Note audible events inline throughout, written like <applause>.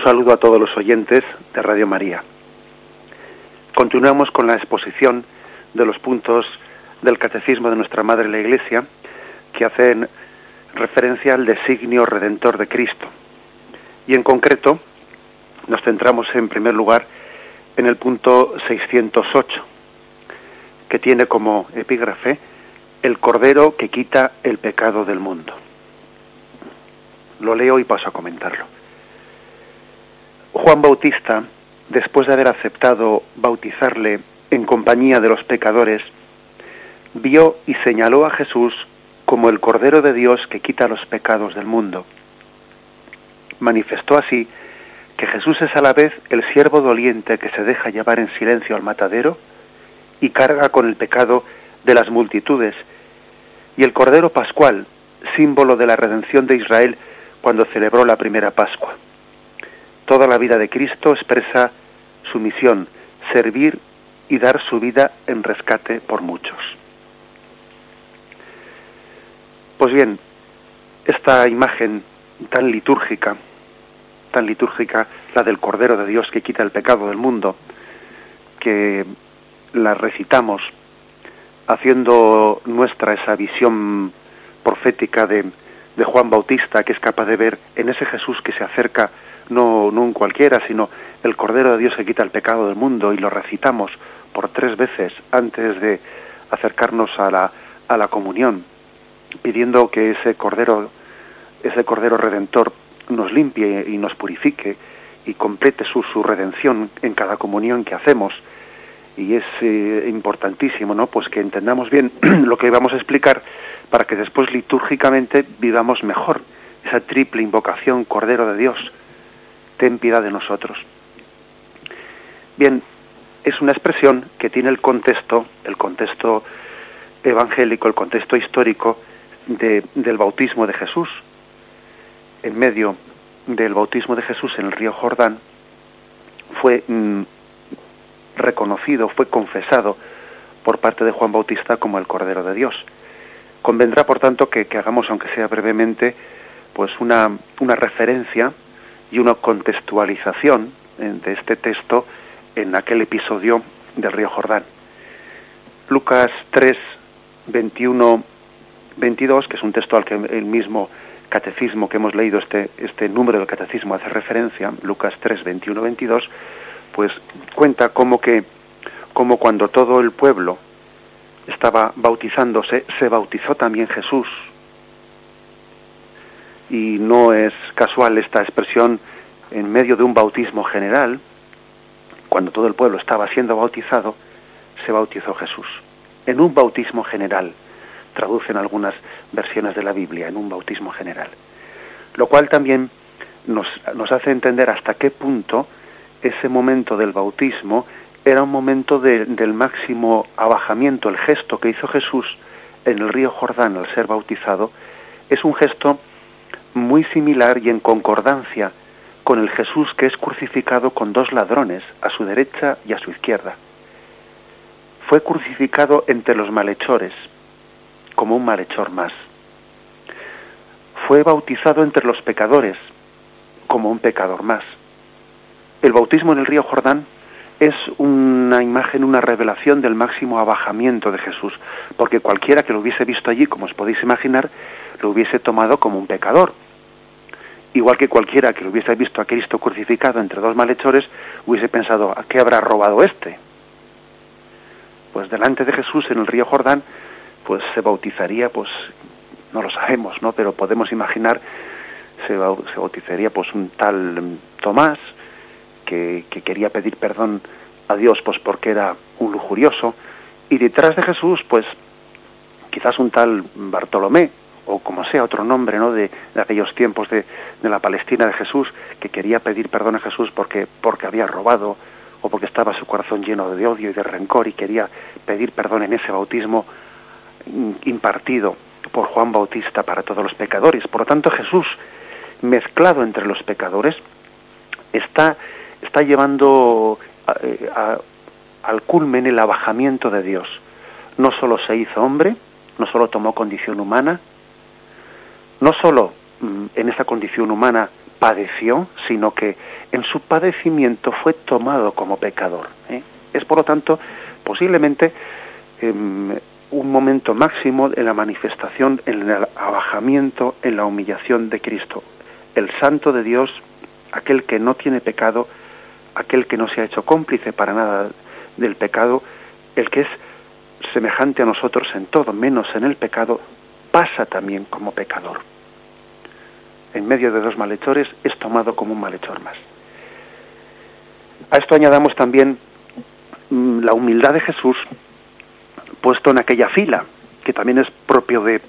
Un saludo a todos los oyentes de Radio María. Continuamos con la exposición de los puntos del Catecismo de nuestra Madre la Iglesia que hacen referencia al designio redentor de Cristo. Y en concreto nos centramos en primer lugar en el punto 608, que tiene como epígrafe el Cordero que quita el pecado del mundo. Lo leo y paso a comentarlo. Juan Bautista, después de haber aceptado bautizarle en compañía de los pecadores, vio y señaló a Jesús como el Cordero de Dios que quita los pecados del mundo. Manifestó así que Jesús es a la vez el siervo doliente que se deja llevar en silencio al matadero y carga con el pecado de las multitudes, y el Cordero Pascual, símbolo de la redención de Israel cuando celebró la primera Pascua. Toda la vida de Cristo expresa su misión, servir y dar su vida en rescate por muchos. Pues bien, esta imagen tan litúrgica, tan litúrgica, la del Cordero de Dios que quita el pecado del mundo, que la recitamos haciendo nuestra esa visión profética de, de Juan Bautista, que es capaz de ver en ese Jesús que se acerca no, no un cualquiera, sino el Cordero de Dios que quita el pecado del mundo, y lo recitamos por tres veces antes de acercarnos a la, a la comunión pidiendo que ese cordero ese cordero redentor nos limpie y nos purifique y complete su, su redención en cada comunión que hacemos. Y es eh, importantísimo no pues que entendamos bien <clears throat> lo que vamos a explicar para que después litúrgicamente vivamos mejor esa triple invocación cordero de Dios ten piedad de nosotros bien es una expresión que tiene el contexto el contexto evangélico el contexto histórico del bautismo de Jesús. En medio del bautismo de Jesús en el río Jordán fue mm, reconocido, fue confesado por parte de Juan Bautista como el Cordero de Dios. Convendrá, por tanto, que, hagamos, aunque sea brevemente, pues una, una referencia y una contextualización eh, de este texto en aquel episodio del río Jordán. Lucas 3, 21 22, que es un texto al que el mismo catecismo que hemos leído, este, este número del catecismo hace referencia, Lucas 3, 21, 22, pues cuenta como que, como cuando todo el pueblo estaba bautizándose, se bautizó también Jesús. Y no es casual esta expresión en medio de un bautismo general, cuando todo el pueblo estaba siendo bautizado, se bautizó Jesús. En un bautismo general traducen algunas versiones de la Biblia en un bautismo general. Lo cual también nos, nos hace entender hasta qué punto ese momento del bautismo era un momento del máximo abajamiento, el gesto que hizo Jesús en el río Jordán al ser bautizado, es un gesto muy similar y en concordancia con el Jesús que es crucificado con dos ladrones, a su derecha y a su izquierda. Fue crucificado entre los malhechores, como un malhechor más. Fue bautizado entre los pecadores, como un pecador más. El bautismo en el río Jordán es una imagen, una revelación del máximo abajamiento de Jesús, porque cualquiera que lo hubiese visto allí, como os podéis imaginar, lo hubiese tomado como un pecador. Igual que cualquiera que lo hubiese visto a Cristo crucificado entre dos malhechores, hubiese pensado, ¿a qué habrá robado este? Pues delante de Jesús en el río Jordán pues se bautizaría, pues no lo sabemos, ¿no? Pero podemos imaginar se, bautizaría pues un tal Tomás que, que quería pedir perdón a Dios pues porque era un lujurioso y detrás de Jesús pues quizás un tal Bartolomé o como sea otro nombre no de, aquellos tiempos de, de, la Palestina de Jesús que quería pedir perdón a Jesús porque porque había robado o porque estaba su corazón lleno de odio y de rencor y quería pedir perdón en ese bautismo impartido por Juan Bautista para todos los pecadores. Por lo tanto, Jesús, mezclado entre los pecadores, está, está llevando eh, al culmen el abajamiento de Dios. No solo se hizo hombre, no solo tomó condición humana, no solo mm, en esa condición humana padeció, sino que en su padecimiento fue tomado como pecador. ¿eh? Es por lo tanto posiblemente em, un momento máximo en la manifestación, en el abajamiento, en la humillación de Cristo. El santo de Dios, aquel que no tiene pecado, aquel que no se ha hecho cómplice para nada del pecado, el que es semejante a nosotros en todo, menos en el pecado, pasa también como pecador. En medio de dos malhechores es tomado como un malhechor más. A esto añadamos también mm, la humildad de Jesús puesto en aquella fila, que también es propio de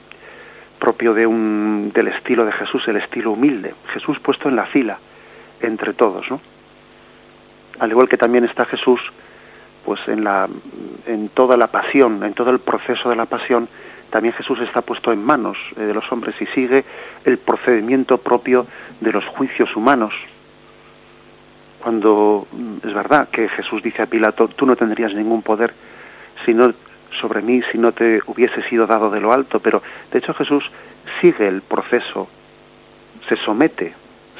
propio de un del estilo de Jesús, el estilo humilde. Jesús puesto en la fila entre todos, ¿no? Al igual que también está Jesús pues en la en toda la pasión, en todo el proceso de la pasión, también Jesús está puesto en manos eh, de los hombres y sigue el procedimiento propio de los juicios humanos. Cuando mm, es verdad que Jesús dice a Pilato, tú no tendrías ningún poder si no sobre mí si no te hubiese sido dado de lo alto, pero de hecho Jesús sigue el proceso, se somete,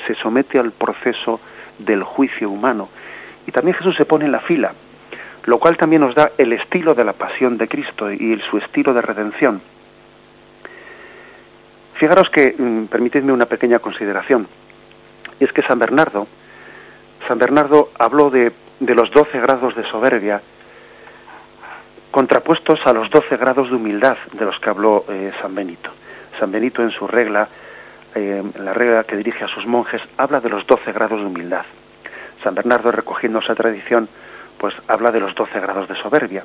se somete al proceso del juicio humano. Y también Jesús se pone en la fila, lo cual también nos da el estilo de la pasión de Cristo y su estilo de redención. Fijaros que, mm, permitidme una pequeña consideración, es que San Bernardo, San Bernardo habló de, de los doce grados de soberbia contrapuestos a los doce grados de humildad de los que habló eh, San Benito. San Benito en su regla, eh, la regla que dirige a sus monjes, habla de los doce grados de humildad. San Bernardo, recogiendo esa tradición, pues habla de los doce grados de soberbia,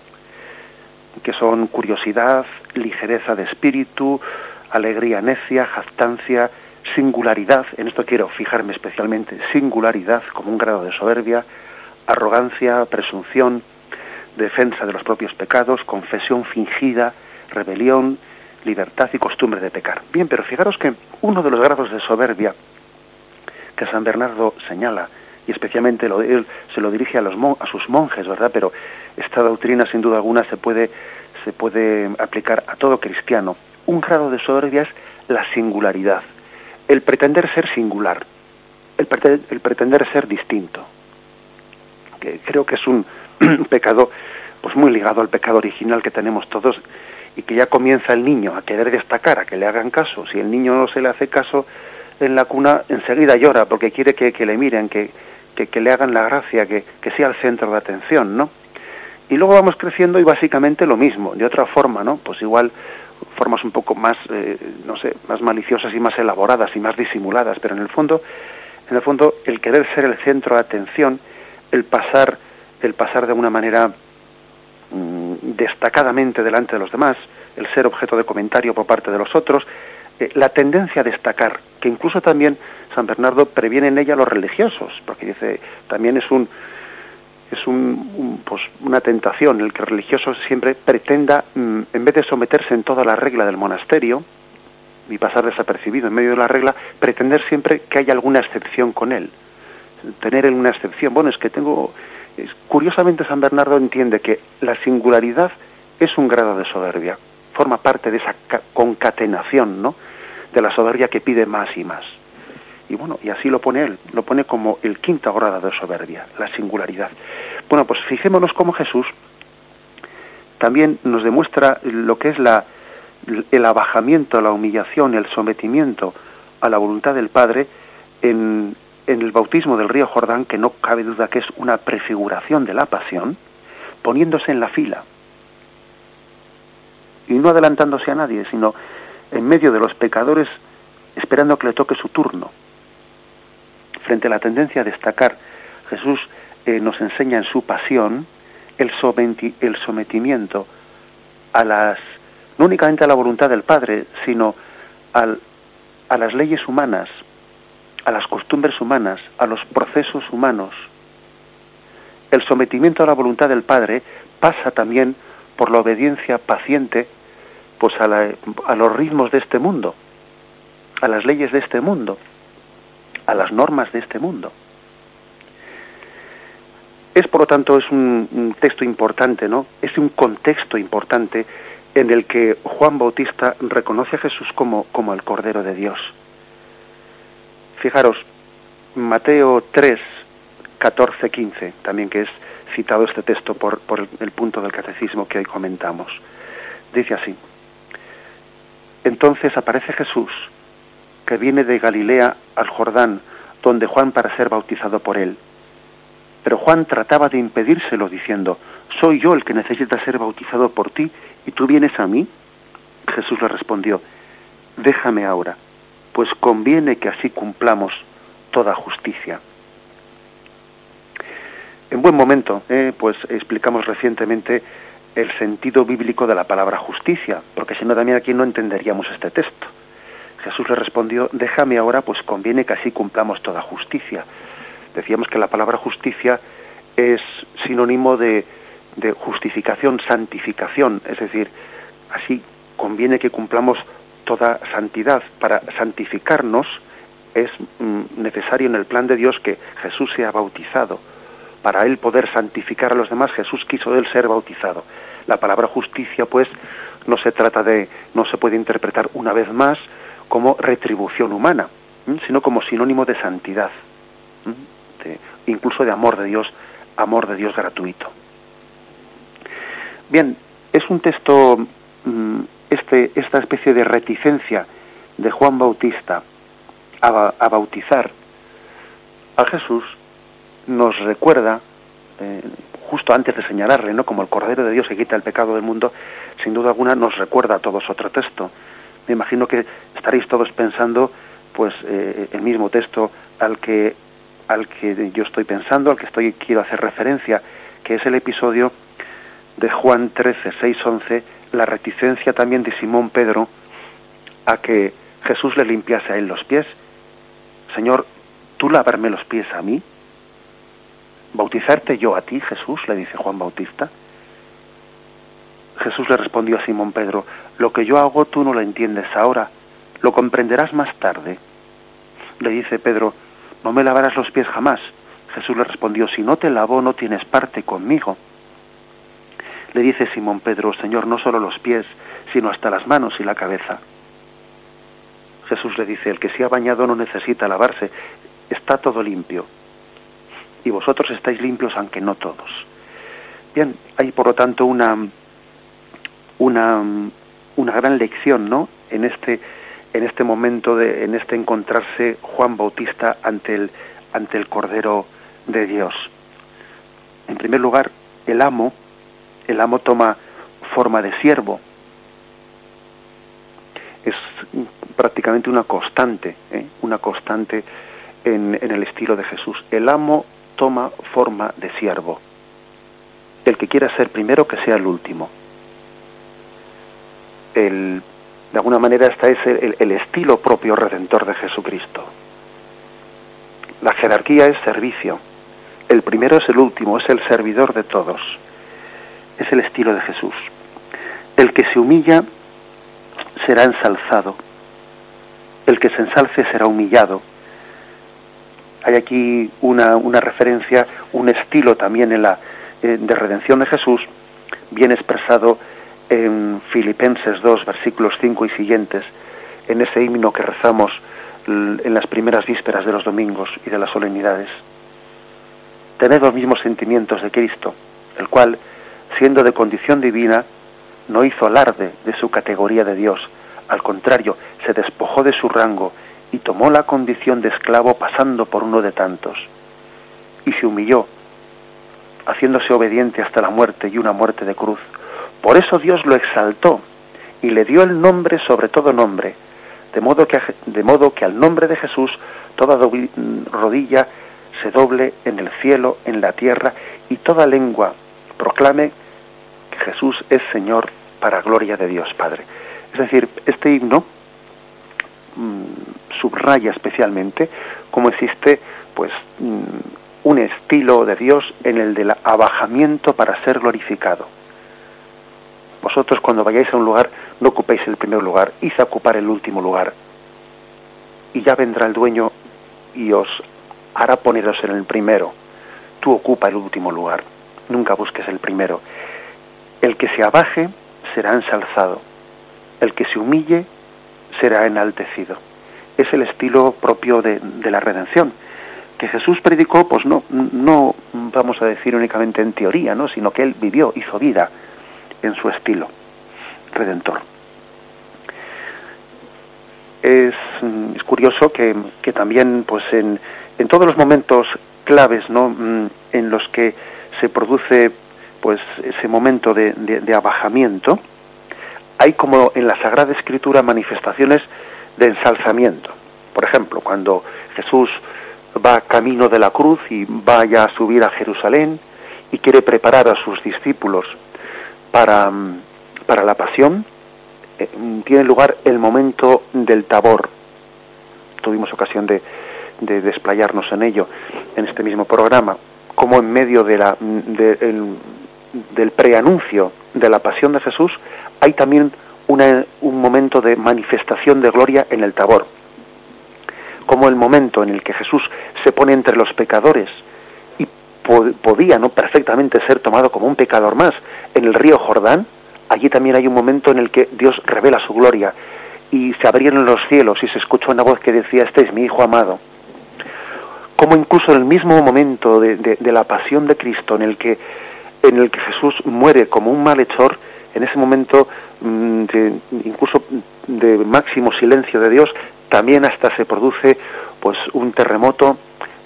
que son curiosidad, ligereza de espíritu, alegría necia, jactancia, singularidad, en esto quiero fijarme especialmente, singularidad como un grado de soberbia, arrogancia, presunción, defensa de los propios pecados, confesión fingida, rebelión, libertad y costumbre de pecar. Bien, pero fijaros que uno de los grados de soberbia que San Bernardo señala, y especialmente lo, él se lo dirige a, los, a sus monjes, ¿verdad? Pero esta doctrina, sin duda alguna, se puede, se puede aplicar a todo cristiano. Un grado de soberbia es la singularidad, el pretender ser singular, el, el pretender ser distinto. Que creo que es un, <clears throat> pecado pues muy ligado al pecado original que tenemos todos y que ya comienza el niño a querer destacar, a que le hagan caso. Si el niño no se le hace caso en la cuna, enseguida llora porque quiere que, le miren, que, que, le hagan la gracia, que, que sea el centro de atención, ¿no? Y luego vamos creciendo y básicamente lo mismo, de otra forma, ¿no? Pues igual formas un poco más, eh, no sé, más maliciosas y más elaboradas y más disimuladas, pero en el fondo, en el fondo, el querer ser el centro de atención, el pasar el pasar de una manera mm, destacadamente delante de los demás, el ser objeto de comentario por parte de los otros, eh, la tendencia a destacar, que incluso también San Bernardo previene en ella a los religiosos, porque dice, también es un es un, pues, una tentación el que el religioso siempre pretenda, mm, en vez de someterse en toda la regla del monasterio y pasar desapercibido en medio de la regla, pretender siempre que haya alguna excepción con él. Tener una excepción, bueno, es que tengo curiosamente San Bernardo entiende que la singularidad es un grado de soberbia, forma parte de esa concatenación, ¿no? De la soberbia que pide más y más. Y bueno, y así lo pone él, lo pone como el quinto grado de soberbia, la singularidad. Bueno, pues fijémonos cómo Jesús también nos demuestra lo que es la, el abajamiento, la humillación, el sometimiento a la voluntad del Padre en, en el bautismo del río Jordán, que no cabe duda que es una prefiguración de la pasión, poniéndose en la fila y no adelantándose a nadie, sino en medio de los pecadores esperando que le toque su turno. Frente a la tendencia a destacar, Jesús eh, nos enseña en su pasión el, el sometimiento a las, no únicamente a la voluntad del Padre, sino al, a las leyes humanas, a las costumbres humanas, a los procesos humanos. El sometimiento a la voluntad del Padre pasa también por la obediencia paciente pues a, a los ritmos de este mundo, a las leyes de este mundo, a las normas de este mundo. Es, por lo tanto, es un, un, texto importante, ¿no? Es un contexto importante en el que Juan Bautista reconoce a Jesús como, como el Cordero de Dios. Fijaros, Mateo 3, 14, 15, también que es citado este texto por, por el punto del catecismo que hoy comentamos. Dice así, entonces aparece Jesús, que viene de Galilea al Jordán, donde Juan para ser bautizado por él. Pero Juan trataba de impedírselo, diciendo, ¿soy yo el que necesita ser bautizado por ti y tú vienes a mí? Jesús le respondió, déjame ahora, pues conviene que así cumplamos toda justicia. En buen momento, eh, pues explicamos recientemente el sentido bíblico de la palabra justicia, porque si no también aquí no entenderíamos este texto. Jesús le respondió, déjame ahora, pues conviene que así cumplamos toda justicia. Decíamos que la palabra justicia es sinónimo de, de justificación, santificación, es decir, así conviene que cumplamos toda santidad. Para santificarnos es mm, necesario en el plan de Dios que Jesús sea bautizado para él poder santificar a los demás, Jesús quiso de él ser bautizado. La palabra justicia, pues, no se trata de, no se puede interpretar una vez más como retribución humana, sino como sinónimo de santidad, incluso de amor de Dios, amor de Dios gratuito. Bien, es un texto, mm, este, esta especie de reticencia de Juan Bautista a bautizar a Jesús nos recuerda, eh, justo antes de señalarle, ¿no? como el Cordero de Dios que quita el pecado del mundo, sin duda alguna nos recuerda a todos otro texto. Me imagino que estaréis todos pensando, pues, eh, el mismo texto al que, al que yo estoy pensando, al que estoy quiero hacer referencia, que es el episodio de Juan 13, 6, 11, la reticencia también de Simón Pedro a que Jesús le limpiase a él los pies. Señor, ¿tú lavarme los pies a mí? ¿Bautizarte yo a ti, Jesús? le dice Juan Bautista. Jesús le respondió a Simón Pedro, lo que yo hago tú no lo entiendes ahora, lo comprenderás más tarde. Le dice Pedro, no me lavarás los pies jamás. Jesús le respondió, si no te lavo no tienes parte conmigo. Le dice Simón Pedro, Señor, no solo los pies, sino hasta las manos y la cabeza. Jesús le dice, el que se ha bañado no necesita lavarse, está todo limpio y vosotros estáis limpios aunque no todos. Bien, hay por lo tanto una una, una gran lección, ¿no? En este en este momento de en este encontrarse Juan Bautista ante el ante el Cordero de Dios. En primer lugar, el amo el amo toma forma de siervo. Es prácticamente una constante, ¿eh? una constante en, en el estilo de Jesús. El amo toma forma de siervo. El que quiera ser primero, que sea el último. El, de alguna manera, este es el, el estilo propio redentor de Jesucristo. La jerarquía es servicio. El primero es el último, es el servidor de todos. Es el estilo de Jesús. El que se humilla será ensalzado. El que se ensalce será humillado hay aquí una, una referencia, un estilo también en la, eh, de redención de Jesús, bien expresado en Filipenses 2, versículos 5 y siguientes, en ese himno que rezamos en las primeras vísperas de los domingos y de las solemnidades. Tened los mismos sentimientos de Cristo, el cual, siendo de condición divina, no hizo alarde de su categoría de Dios, al contrario, se despojó de su rango y tomó la condición de esclavo pasando por uno de tantos, y se humilló, haciéndose obediente hasta la muerte y una muerte de cruz. Por eso Dios lo exaltó y le dio el nombre sobre todo nombre, de modo que, de modo que al nombre de Jesús toda rodilla se doble en el cielo, en la tierra, y toda lengua proclame que Jesús es Señor para gloria de Dios Padre. Es decir, este himno mm, subraya especialmente cómo existe pues mm, un estilo de Dios en el del abajamiento para ser glorificado. Vosotros cuando vayáis a un lugar no ocupéis el primer lugar, id a ocupar el último lugar. Y ya vendrá el dueño y os hará poneros en el primero. Tú ocupa el último lugar, nunca busques el primero. El que se abaje será ensalzado, el que se humille será enaltecido es el estilo propio de, la redención. que Jesús predicó, pues no, no vamos a decir únicamente en teoría, ¿no? sino que él vivió, hizo vida en su estilo redentor. Es, es curioso que, que, también, pues en, en todos los momentos claves, ¿no? Mm, en los que se produce, pues ese momento de abajamiento, hay como en la Sagrada Escritura manifestaciones de ensalzamiento. Por ejemplo, cuando Jesús va camino de la cruz y vaya a subir a Jerusalén y quiere preparar a sus discípulos para, para la pasión, eh, tiene lugar el momento del tabor. Tuvimos ocasión de, de desplayarnos en ello en este mismo programa, como en medio de la, del preanuncio de la pasión de Jesús hay también un momento de manifestación de gloria en el tabor como el momento en el que Jesús se pone entre los pecadores y podía no perfectamente ser tomado como un pecador más en el río Jordán, allí también hay un momento en el que Dios revela su gloria y se abrieron los cielos y se escuchó una voz que decía, este es mi Hijo amado. Como incluso en el mismo momento de, la pasión de Cristo, en el que en el que Jesús muere como un malhechor, en ese momento mm, incluso de máximo silencio de Dios, también hasta se produce pues un terremoto,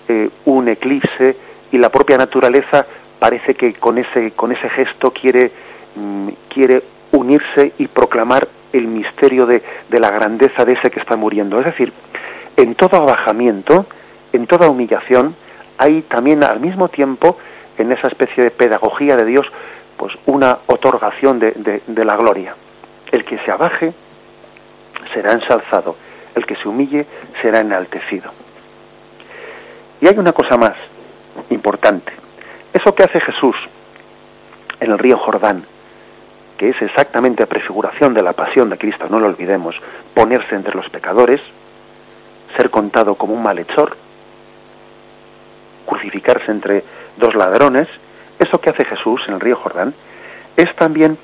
eh, un eclipse y la propia naturaleza parece que con ese con ese gesto quiere mm, quiere unirse y proclamar el misterio de, de la grandeza de ese que está muriendo. Es decir, en todo abajamiento, en toda humillación, hay también al mismo tiempo, en esa especie de pedagogía de Dios, pues una otorgación de, de, de la gloria. El que se abaje será ensalzado el que se humille será enaltecido. Y hay una cosa más importante. Eso que hace Jesús en el río Jordán, que es exactamente prefiguración de la pasión de Cristo, no lo olvidemos, ponerse entre los pecadores, ser contado como un malhechor, crucificarse entre dos ladrones, eso que hace Jesús en el río Jordán, es también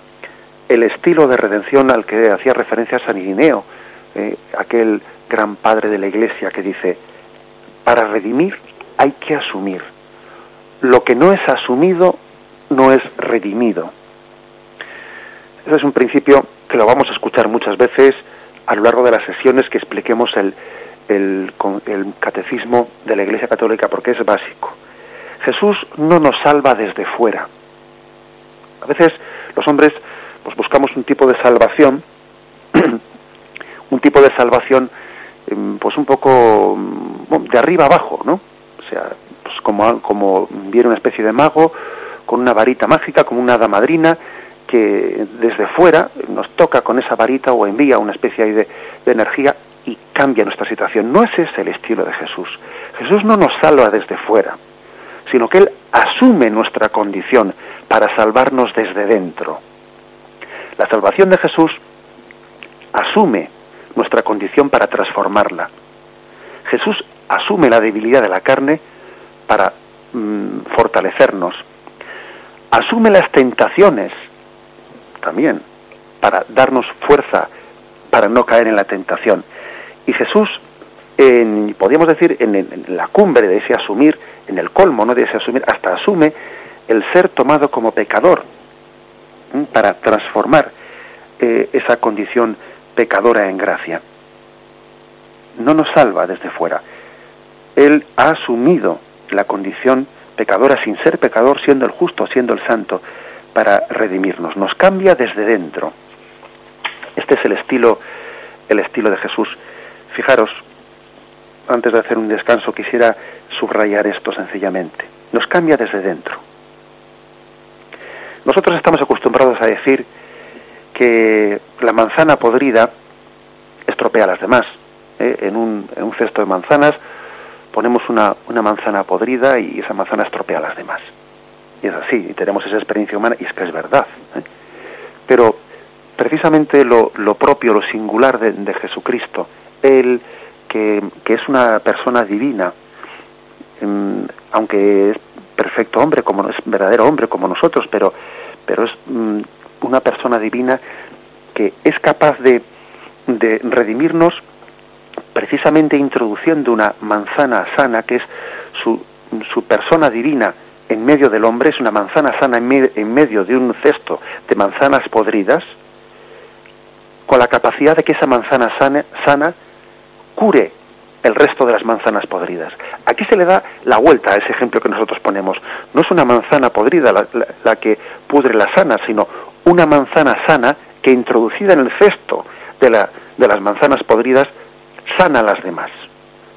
el estilo de redención al que hacía referencia San Irineo, eh, aquel gran padre de la Iglesia que dice, para redimir hay que asumir. Lo que no es asumido no es redimido. Ese es un principio que lo vamos a escuchar muchas veces a lo largo de las sesiones que expliquemos el, catecismo de la Iglesia Católica porque es básico. Jesús no nos salva desde fuera. A veces los hombres pues buscamos un tipo de salvación <clears throat> un tipo de salvación em, pues un poco mm, de arriba abajo, ¿no? O sea, pues como, como viene una especie de mago con una varita mágica, como una hada madrina, que desde fuera nos toca con esa varita o envía una especie de, de energía y cambia nuestra situación. No ese es el estilo de Jesús. Jesús no nos salva desde fuera, sino que Él asume nuestra condición para salvarnos desde dentro. La salvación de Jesús asume nuestra condición para transformarla. Jesús asume la debilidad de la carne para mm, fortalecernos. Asume las tentaciones también para darnos fuerza para no caer en la tentación. Y Jesús, en, podríamos decir, en, la cumbre de ese asumir, en el colmo ¿no? de ese asumir, hasta asume el ser tomado como pecador para transformar eh, esa condición pecadora en gracia. No nos salva desde fuera. Él ha asumido la condición pecadora sin ser pecador, siendo el justo, siendo el santo, para redimirnos. Nos cambia desde dentro. Este es el estilo, el estilo de Jesús. Fijaros, antes de hacer un descanso quisiera subrayar esto sencillamente. Nos cambia desde dentro. Nosotros estamos acostumbrados a decir que la manzana podrida estropea a las demás. ¿eh? En, un, en, un, cesto de manzanas ponemos una, una, manzana podrida y esa manzana estropea a las demás. Y es así, y tenemos esa experiencia humana y es que es verdad. ¿eh? Pero precisamente lo, lo, propio, lo singular de, de Jesucristo, Él que, es una persona divina, mm, aunque es perfecto hombre, como es verdadero hombre como nosotros, pero, pero es mm, una persona divina que es capaz de, redimirnos precisamente introduciendo una manzana sana que es su, su persona divina en medio del hombre, es una manzana sana en, medio de un cesto de manzanas podridas, con la capacidad de que esa manzana sana, sana cure el resto de las manzanas podridas. Aquí se le da la vuelta a ese ejemplo que nosotros ponemos. No es una manzana podrida la, que pudre la sana, sino una manzana sana que introducida en el cesto de, la, de las manzanas podridas sana a las demás.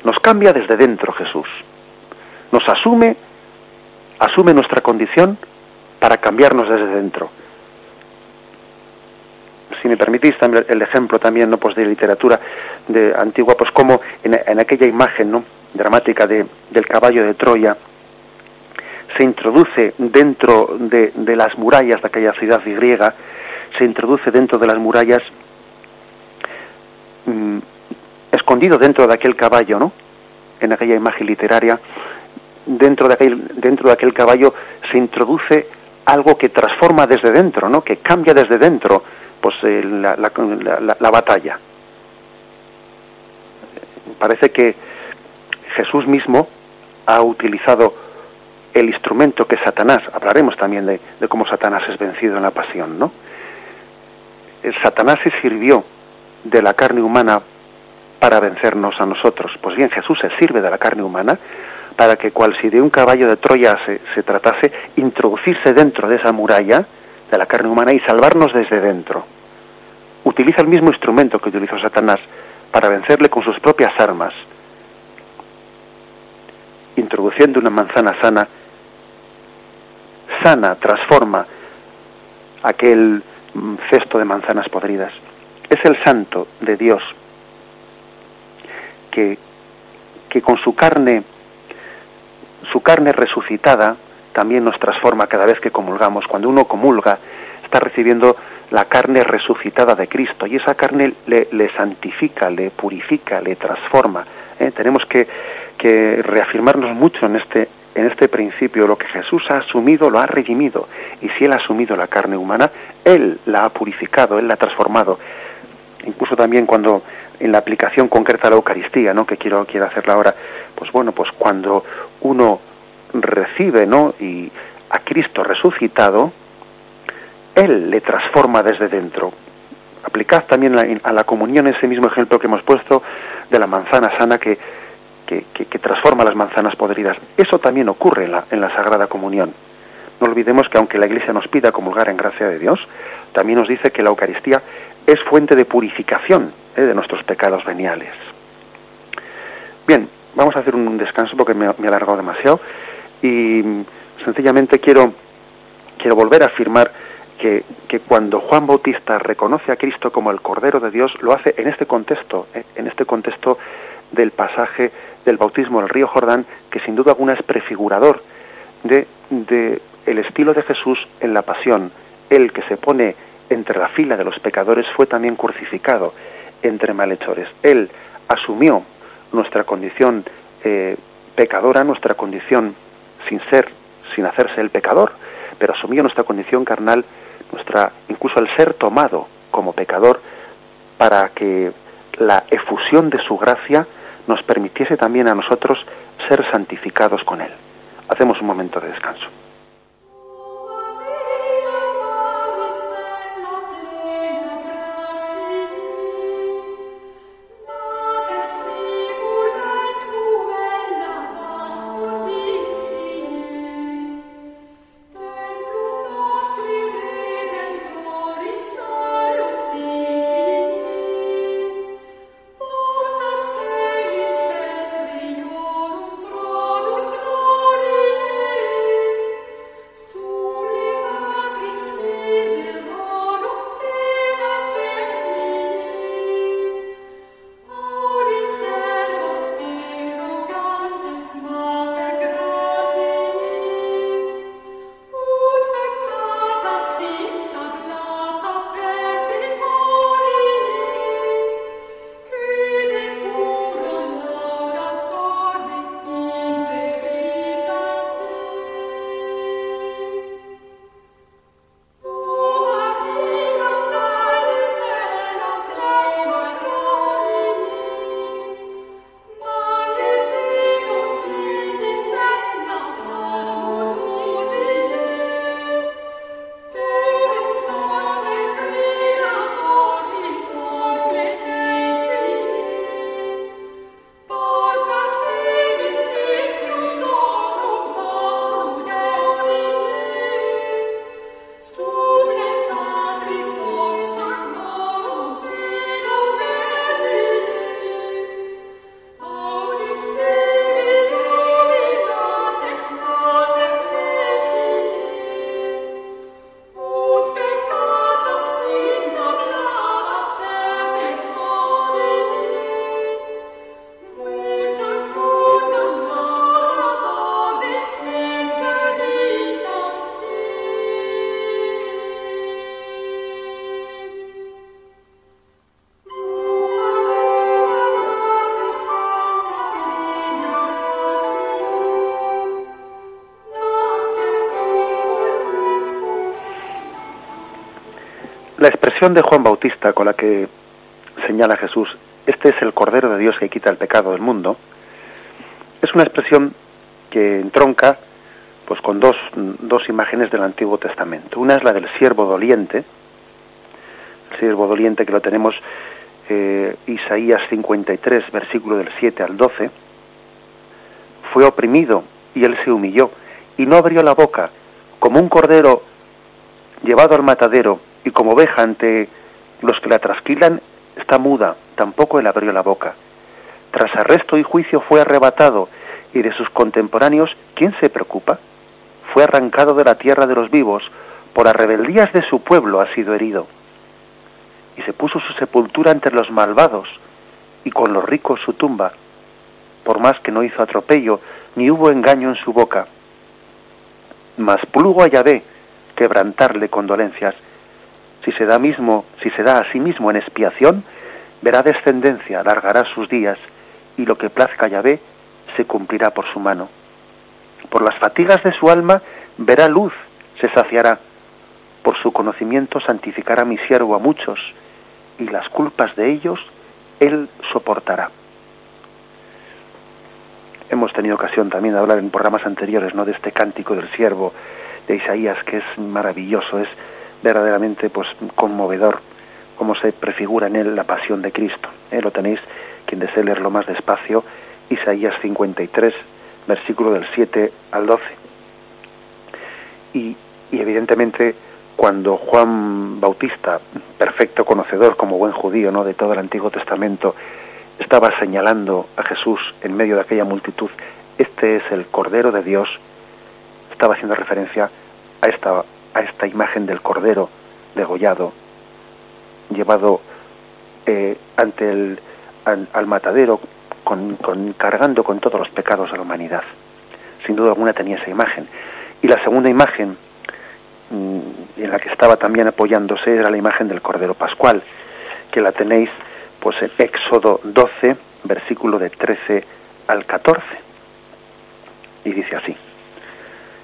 Nos cambia desde dentro Jesús. Nos asume, asume nuestra condición para cambiarnos desde dentro si me permitís también el ejemplo también no pues de literatura de antigua pues como en, aquella imagen no dramática de, del caballo de Troya se introduce dentro de, de las murallas de aquella ciudad griega se introduce dentro de las murallas mm, escondido dentro de aquel caballo no en aquella imagen literaria dentro de aquel dentro de aquel caballo se introduce algo que transforma desde dentro no que cambia desde dentro pues eh, la, la, batalla. Parece que Jesús mismo ha utilizado el instrumento que Satanás, hablaremos también de, cómo Satanás es vencido en la pasión, ¿no? El Satanás se sirvió de la carne humana para vencernos a nosotros. Pues bien, Jesús se sirve de la carne humana para que cual si de un caballo de Troya se, se tratase, introducirse dentro de esa muralla de la carne humana y salvarnos desde dentro. Utiliza el mismo instrumento que utilizó Satanás para vencerle con sus propias armas, introduciendo una manzana sana, sana, transforma aquel mm, cesto de manzanas podridas. Es el santo de Dios que, que con su carne, su carne resucitada, también nos transforma cada vez que comulgamos. Cuando uno comulga, está recibiendo la carne resucitada de Cristo y esa carne le, santifica, le purifica, le transforma. ¿eh? Tenemos que, que, reafirmarnos mucho en este, en este principio. Lo que Jesús ha asumido lo ha redimido y si Él ha asumido la carne humana, Él la ha purificado, Él la ha transformado. Incluso también cuando en la aplicación concreta a la Eucaristía, ¿no? que quiero, quiero hacerla ahora, pues bueno, pues cuando uno recibe ¿no? y a Cristo resucitado, Él le transforma desde dentro. Aplicad también a la comunión ese mismo ejemplo que hemos puesto de la manzana sana que, que, transforma las manzanas podridas. Eso también ocurre en la, en la Sagrada Comunión. No olvidemos que aunque la Iglesia nos pida comulgar en gracia de Dios, también nos dice que la Eucaristía es fuente de purificación ¿eh? de nuestros pecados veniales. Bien, vamos a hacer un descanso porque me, me he alargado demasiado y sencillamente quiero, quiero volver a afirmar que, que, cuando Juan Bautista reconoce a Cristo como el Cordero de Dios, lo hace en este contexto, ¿eh? en este contexto del pasaje del bautismo del río Jordán, que sin duda alguna es prefigurador de, de el estilo de Jesús en la pasión. El que se pone entre la fila de los pecadores fue también crucificado entre malhechores. Él asumió nuestra condición eh, pecadora, nuestra condición sin ser, sin hacerse el pecador, pero asumió nuestra condición carnal, nuestra, incluso el ser tomado como pecador, para que la efusión de su gracia nos permitiese también a nosotros ser santificados con él. Hacemos un momento de descanso. Expresión de Juan Bautista con la que señala Jesús, este es el Cordero de Dios que quita el pecado del mundo, es una expresión que entronca pues con dos, dos imágenes del Antiguo Testamento. Una es la del siervo doliente, el siervo doliente que lo tenemos eh, Isaías 53, versículo del 7 al 12, fue oprimido y él se humilló y no abrió la boca, como un cordero llevado al matadero y como oveja ante los que la trasquilan, está muda, tampoco él abrió la boca. Tras arresto y juicio fue arrebatado, y de sus contemporáneos, ¿quién se preocupa? Fue arrancado de la tierra de los vivos, por las rebeldías de su pueblo ha sido herido. Y se puso su sepultura entre los malvados, y con los ricos su tumba, por más que no hizo atropello, ni hubo engaño en su boca. Mas plugo a Yahvé quebrantarle condolencias, si se da a sí mismo en expiación, verá descendencia, alargará sus días, y lo que plazca Yahvé se cumplirá por su mano. Por las fatigas de su alma verá luz, se saciará. Por su conocimiento santificará mi siervo a muchos, y las culpas de ellos él soportará. Hemos tenido ocasión también de hablar en programas anteriores, ¿no? de este cántico del siervo de Isaías que es maravilloso, es verdaderamente pues conmovedor cómo se prefigura en él la pasión de Cristo. ¿eh? Lo tenéis, quien desee leerlo más despacio, Isaías 53, versículo del 7 al 12. Y, y evidentemente cuando Juan Bautista, perfecto conocedor como buen judío ¿no? de todo el Antiguo Testamento, estaba señalando a Jesús en medio de aquella multitud, este es el Cordero de Dios, estaba haciendo referencia a esta a esta imagen del cordero degollado, llevado eh, ante el al, matadero, con, cargando con todos los pecados de la humanidad. Sin duda alguna tenía esa imagen. Y la segunda imagen mm, en la que estaba también apoyándose era la imagen del Cordero Pascual, que la tenéis pues en Éxodo 12, versículo de 13 al 14. Y dice así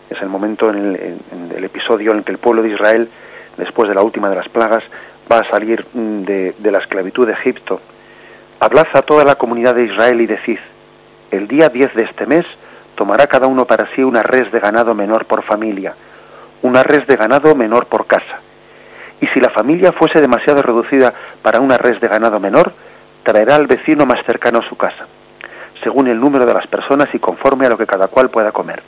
es el momento en el, episodio en que el pueblo de Israel, después de la última de las plagas, va a salir mm, de, de la esclavitud de Egipto. Hablad a toda la comunidad de Israel y decid, el día 10 de este mes tomará cada uno para sí una res de ganado menor por familia, una res de ganado menor por casa. Y si la familia fuese demasiado reducida para una res de ganado menor, traerá al vecino más cercano a su casa, según el número de las personas y conforme a lo que cada cual pueda comer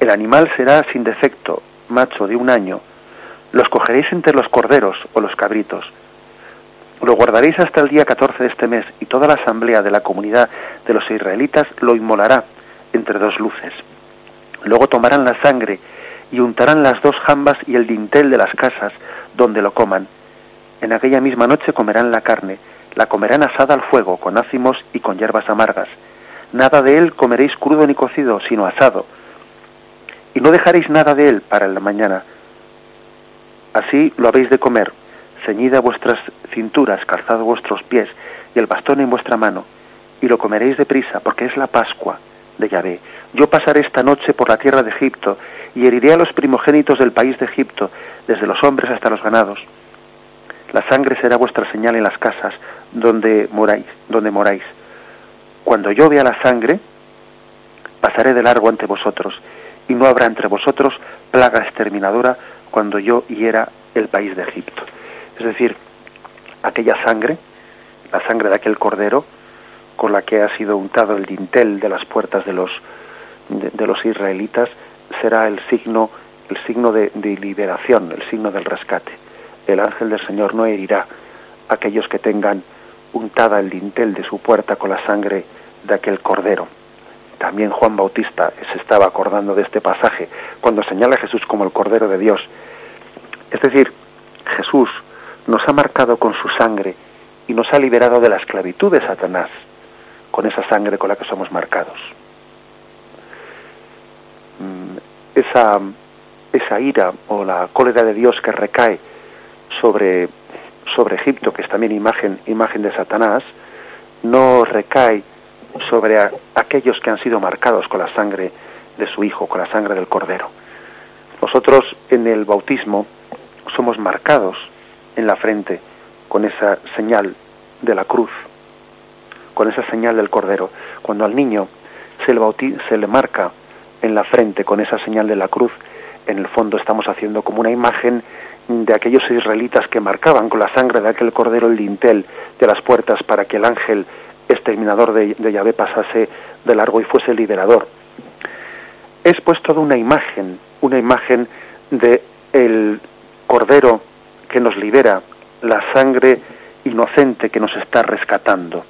el animal será sin defecto, macho de un año. Los cogeréis entre los corderos o los cabritos. Lo guardaréis hasta el día 14 de este mes y toda la asamblea de la comunidad de los israelitas lo inmolará entre dos luces. Luego tomarán la sangre y untarán las dos jambas y el dintel de las casas donde lo coman. En aquella misma noche comerán la carne, la comerán asada al fuego, con ácimos y con hierbas amargas. Nada de él comeréis crudo ni cocido, sino asado, y no dejaréis nada de él para la mañana. Así lo habéis de comer, ceñida vuestras cinturas, calzado vuestros pies, y el bastón en vuestra mano, y lo comeréis deprisa, porque es la Pascua de Yahvé. Yo pasaré esta noche por la tierra de Egipto, y heriré a los primogénitos del país de Egipto, desde los hombres hasta los ganados. La sangre será vuestra señal en las casas donde moráis, donde moráis. Cuando yo vea la sangre, pasaré de largo ante vosotros, y no habrá entre vosotros plaga exterminadora cuando yo hiera el país de Egipto. Es decir, aquella sangre, la sangre de aquel cordero, con la que ha sido untado el dintel de las puertas de los, de, los israelitas, será el signo, el signo de, de liberación, el signo del rescate. El ángel del Señor no herirá a aquellos que tengan untada el dintel de su puerta con la sangre de aquel cordero también Juan Bautista se estaba acordando de este pasaje cuando señala a Jesús como el Cordero de Dios. Es decir, Jesús nos ha marcado con su sangre y nos ha liberado de la esclavitud de Satanás con esa sangre con la que somos marcados. Mm, esa, esa ira o la cólera de Dios que recae sobre, sobre Egipto, que es también imagen, imagen de Satanás, no recae sobre aquellos que han sido marcados con la sangre de su Hijo, con la sangre del Cordero. Nosotros en el bautismo somos marcados en la frente con esa señal de la cruz, con esa señal del cordero. Cuando al niño se le, se le marca en la frente con esa señal de la cruz, en el fondo estamos haciendo como una imagen de aquellos israelitas que marcaban con la sangre de aquel cordero el dintel de las puertas para que el ángel exterminador de, de Yahvé pasase de largo y fuese liberador. Es pues toda una imagen, una imagen de el cordero que nos libera, la sangre inocente que nos está rescatando.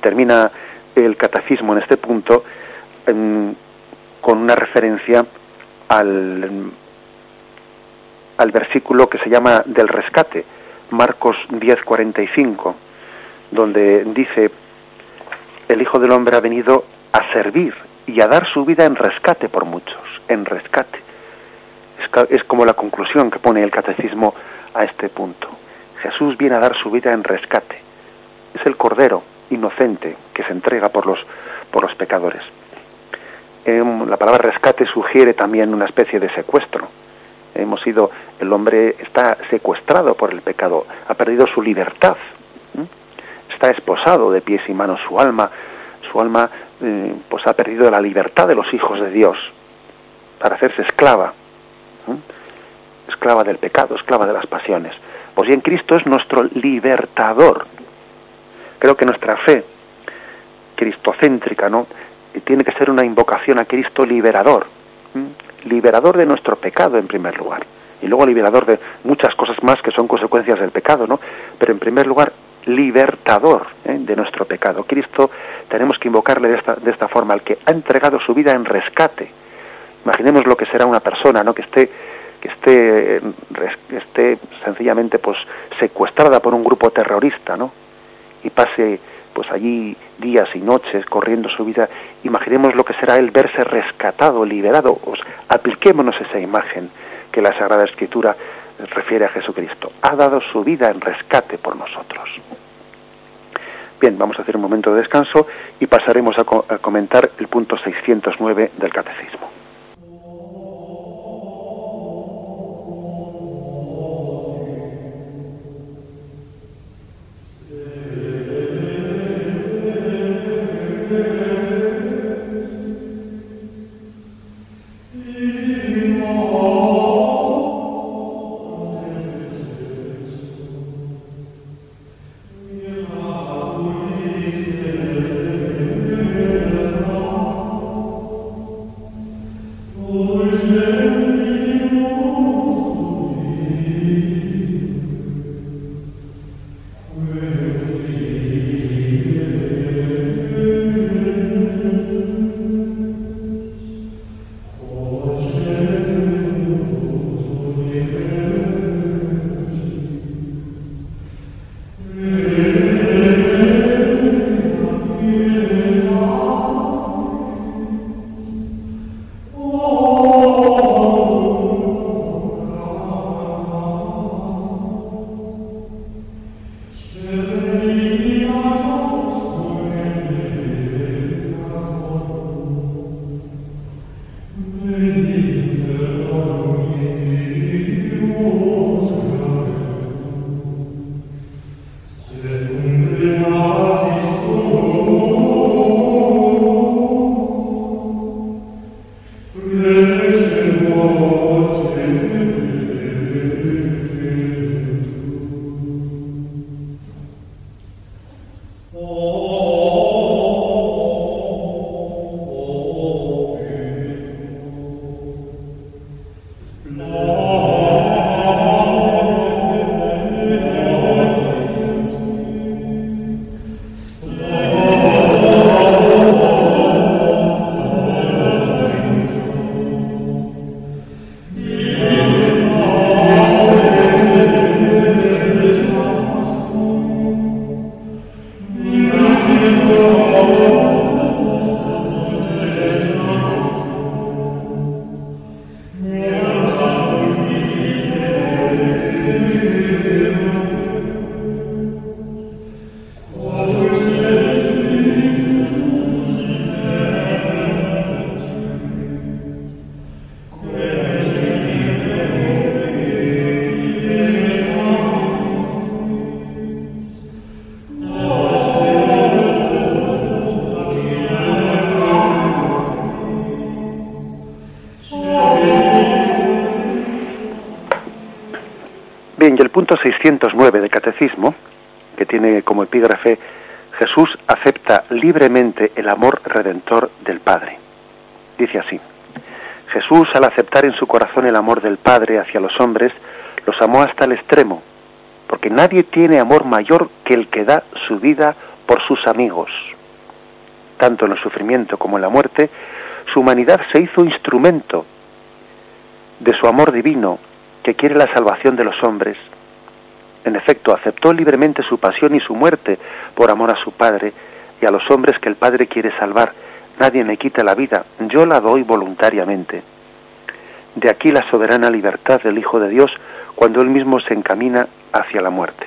Termina el catecismo en este punto con una referencia al, al versículo que se llama del rescate, Marcos 10:45, donde dice, el Hijo del Hombre ha venido a servir y a dar su vida en rescate por muchos, en rescate. Es, como la conclusión que pone el catecismo a este punto. Jesús viene a dar su vida en rescate. Es el Cordero inocente que se entrega por los, por los pecadores. Em, la palabra rescate sugiere también una especie de secuestro. Hemos sido, el hombre está secuestrado por el pecado, ha perdido su libertad, está esposado de pies y manos, su alma, su alma eh, pues ha perdido la libertad de los hijos de Dios para hacerse esclava, esclava del pecado, esclava de las pasiones. Pues bien, Cristo es nuestro libertador. Creo que nuestra fe cristocéntrica, ¿no? Tiene que ser una invocación a Cristo liberador, liberador de nuestro pecado en primer lugar, y luego liberador de muchas cosas más que son consecuencias del pecado, ¿no? Pero en primer lugar, libertador ¿eh? de nuestro pecado. Cristo tenemos que invocarle de esta, de esta forma, al que ha entregado su vida en rescate. Imaginemos lo que será una persona, ¿no? Que esté que esté, esté sencillamente pues secuestrada por un grupo terrorista, ¿no? Y pase pues allí días y noches corriendo su vida, imaginemos lo que será el verse rescatado, liberado, apliquémonos esa imagen que la Sagrada Escritura refiere a Jesucristo. Ha dado su vida en rescate por nosotros. Bien, vamos a hacer un momento de descanso y pasaremos a, a comentar el punto 609 del Catecismo. Punto 609 del Catecismo, que tiene como epígrafe Jesús acepta libremente el amor redentor del Padre. Dice así, Jesús al aceptar en su corazón el amor del Padre hacia los hombres, los amó hasta el extremo, porque nadie tiene amor mayor que el que da su vida por sus amigos. Tanto en el sufrimiento como en la muerte, su humanidad se hizo instrumento de su amor divino que quiere la salvación de los hombres. En efecto, aceptó libremente su pasión y su muerte por amor a su Padre y a los hombres que el Padre quiere salvar. Nadie me quita la vida, yo la doy voluntariamente. De aquí la soberana libertad del Hijo de Dios cuando él mismo se encamina hacia la muerte.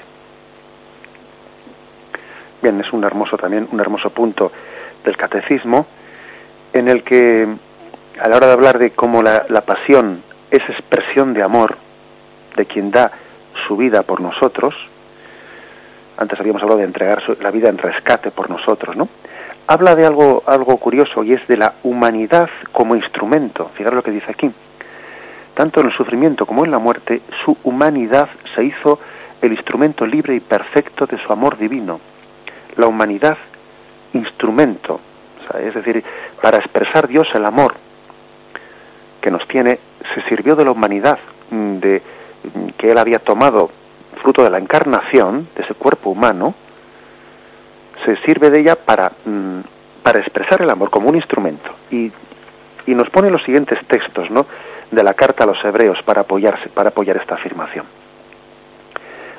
Bien, es un hermoso también, un hermoso punto del catecismo en el que a la hora de hablar de cómo la, la pasión es expresión de amor de quien da su vida por nosotros, antes habíamos hablado de entregar la vida en rescate por nosotros, ¿no? Habla de algo, algo curioso y es de la humanidad como instrumento. Fijaros lo que dice aquí. Tanto en el sufrimiento como en la muerte, su humanidad se hizo el instrumento libre y perfecto de su amor divino. La humanidad, instrumento, es decir, para expresar Dios el amor que nos tiene, se sirvió de la humanidad, de que él había tomado fruto de la encarnación, de ese cuerpo humano, se sirve de ella para, mm, para expresar el amor como un instrumento. Y, y nos pone los siguientes textos ¿no? de la carta a los hebreos para, apoyarse, para apoyar esta afirmación.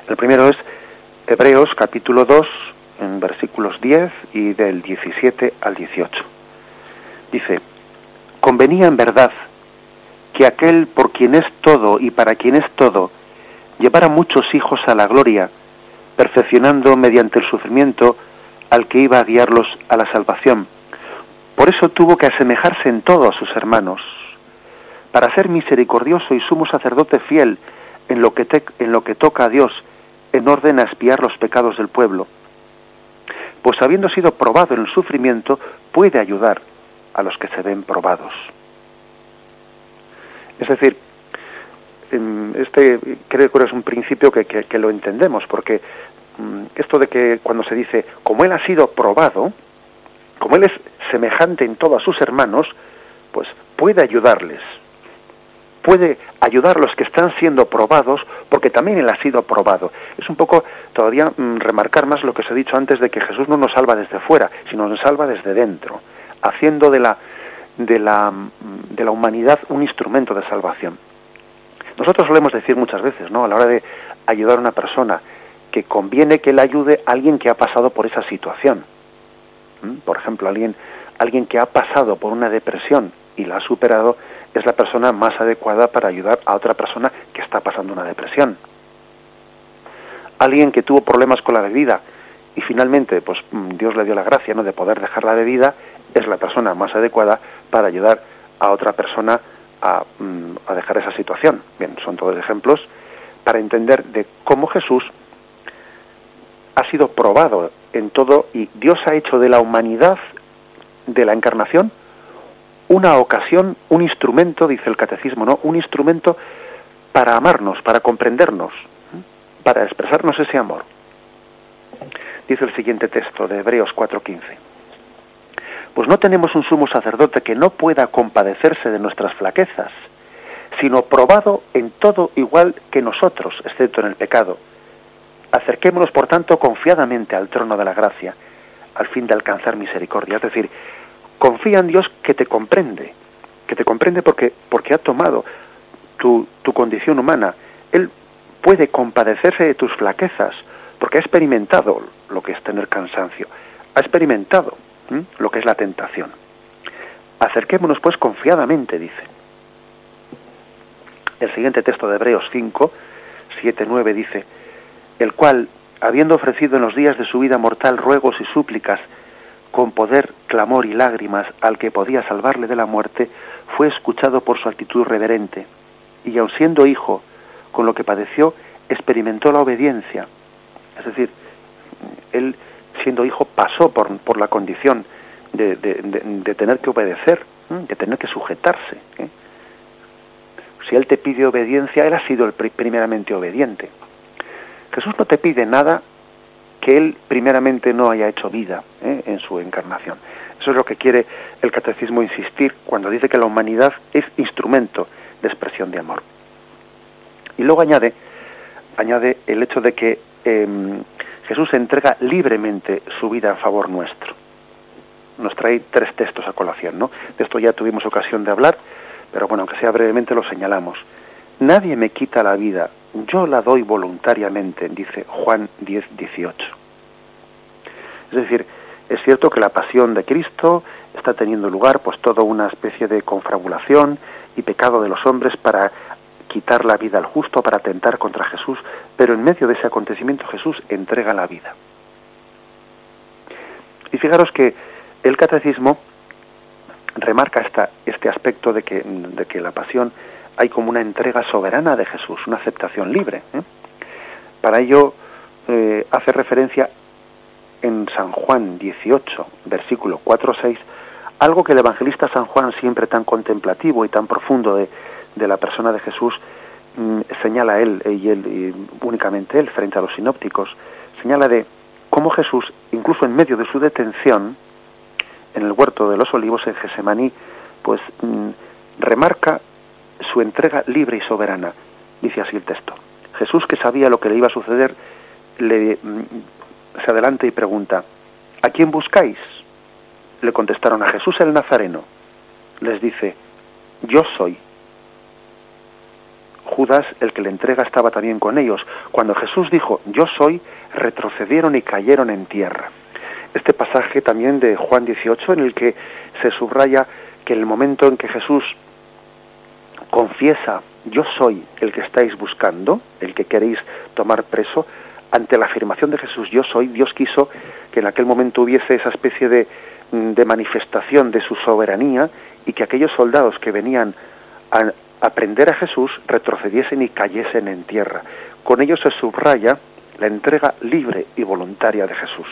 El primero es Hebreos capítulo 2, en versículos 10 y del 17 al 18. Dice, convenía en verdad que aquel por quien es todo y para quien es todo, llevara muchos hijos a la gloria, perfeccionando mediante el sufrimiento al que iba a guiarlos a la salvación. Por eso tuvo que asemejarse en todo a sus hermanos, para ser misericordioso y sumo sacerdote fiel en lo que, en lo que toca a Dios, en orden a espiar los pecados del pueblo. Pues habiendo sido probado en el sufrimiento, puede ayudar a los que se ven probados. Es decir, este creo que es un principio que, lo entendemos, porque mm, esto de que cuando se dice, como él ha sido probado, como él es semejante en todo a sus hermanos, pues puede ayudarles, puede ayudar a los que están siendo probados, porque también él ha sido probado. Es un poco todavía mm, remarcar más lo que se ha dicho antes de que Jesús no nos salva desde fuera, sino nos salva desde dentro, haciendo de la de la, de la humanidad un instrumento de salvación. Nosotros solemos decir muchas veces, ¿no? A la hora de ayudar a una persona, que conviene que le ayude alguien que ha pasado por esa situación. ¿Mm? Por ejemplo, alguien, alguien que ha pasado por una depresión y la ha superado es la persona más adecuada para ayudar a otra persona que está pasando una depresión. Alguien que tuvo problemas con la bebida y finalmente pues mm, Dios le dio la gracia ¿no? de poder dejar la bebida es la persona más adecuada para ayudar a otra persona a, mm, a dejar esa situación. Bien, son todos ejemplos para entender de cómo Jesús ha sido probado en todo y Dios ha hecho de la humanidad de la encarnación una ocasión, un instrumento, dice el catecismo, ¿no? Un instrumento para amarnos, para comprendernos, para expresarnos ese amor. Dice el siguiente texto de Hebreos 4:15 pues no tenemos un sumo sacerdote que no pueda compadecerse de nuestras flaquezas, sino probado en todo igual que nosotros, excepto en el pecado. Acerquémonos, por tanto, confiadamente al trono de la gracia, al fin de alcanzar misericordia. Es decir, confía en Dios que te comprende, que te comprende porque, porque ha tomado tu, tu condición humana. Él puede compadecerse de tus flaquezas, porque ha experimentado lo que es tener cansancio, ha experimentado lo que es la tentación. Acerquémonos pues confiadamente, dice. El siguiente texto de Hebreos 5, 7, 9 dice, el cual, habiendo ofrecido en los días de su vida mortal ruegos y súplicas, con poder, clamor y lágrimas al que podía salvarle de la muerte, fue escuchado por su actitud reverente, y aun siendo hijo, con lo que padeció, experimentó la obediencia. Es decir, él siendo hijo, pasó por, por la condición de, de, tener que obedecer, de tener que sujetarse. ¿eh? Si Él te pide obediencia, Él ha sido el primeramente obediente. Jesús no te pide nada que Él primeramente no haya hecho vida ¿eh? en su encarnación. Eso es lo que quiere el catecismo insistir cuando dice que la humanidad es instrumento de expresión de amor. Y luego añade, añade el hecho de que em, Jesús entrega libremente su vida a favor nuestro. Nos trae tres textos a colación, ¿no? De esto ya tuvimos ocasión de hablar, pero bueno, aunque sea brevemente lo señalamos. Nadie me quita la vida, yo la doy voluntariamente, dice Juan 10, 18. Es decir, es cierto que la pasión de Cristo está teniendo lugar, pues toda una especie de confabulación y pecado de los hombres para quitar la vida al justo, para atentar contra Jesús, pero en medio de ese acontecimiento Jesús entrega la vida. Y fijaros que el catecismo remarca esta, este aspecto de que, de que la pasión hay como una entrega soberana de Jesús, una aceptación libre. ¿eh? Para ello eh, hace referencia en San Juan 18, versículo 4-6, algo que el evangelista San Juan, siempre tan contemplativo y tan profundo de, de la persona de Jesús, mm, señala él, y él únicamente él, frente a los sinópticos, señala de cómo Jesús, incluso en medio de su detención, en el huerto de los olivos en Gesemaní, pues mm, remarca su entrega libre y soberana. Dice así el texto. Jesús, que sabía lo que le iba a suceder, le, mm, se adelanta y pregunta, ¿a quién buscáis? Le contestaron a Jesús el Nazareno. Les dice, yo soy. Judas, el que le entrega, estaba también con ellos. Cuando Jesús dijo, yo soy, retrocedieron y cayeron en tierra. Este pasaje también de Juan 18, en el que se subraya que el momento en que Jesús confiesa, yo soy el que estáis buscando, el que queréis tomar preso, ante la afirmación de Jesús, yo soy, Dios quiso que en aquel momento hubiese esa especie de, mm, de manifestación de su soberanía y que aquellos soldados que venían a aprender a Jesús retrocediesen y cayesen en tierra. Con ello se subraya la entrega libre y voluntaria de Jesús.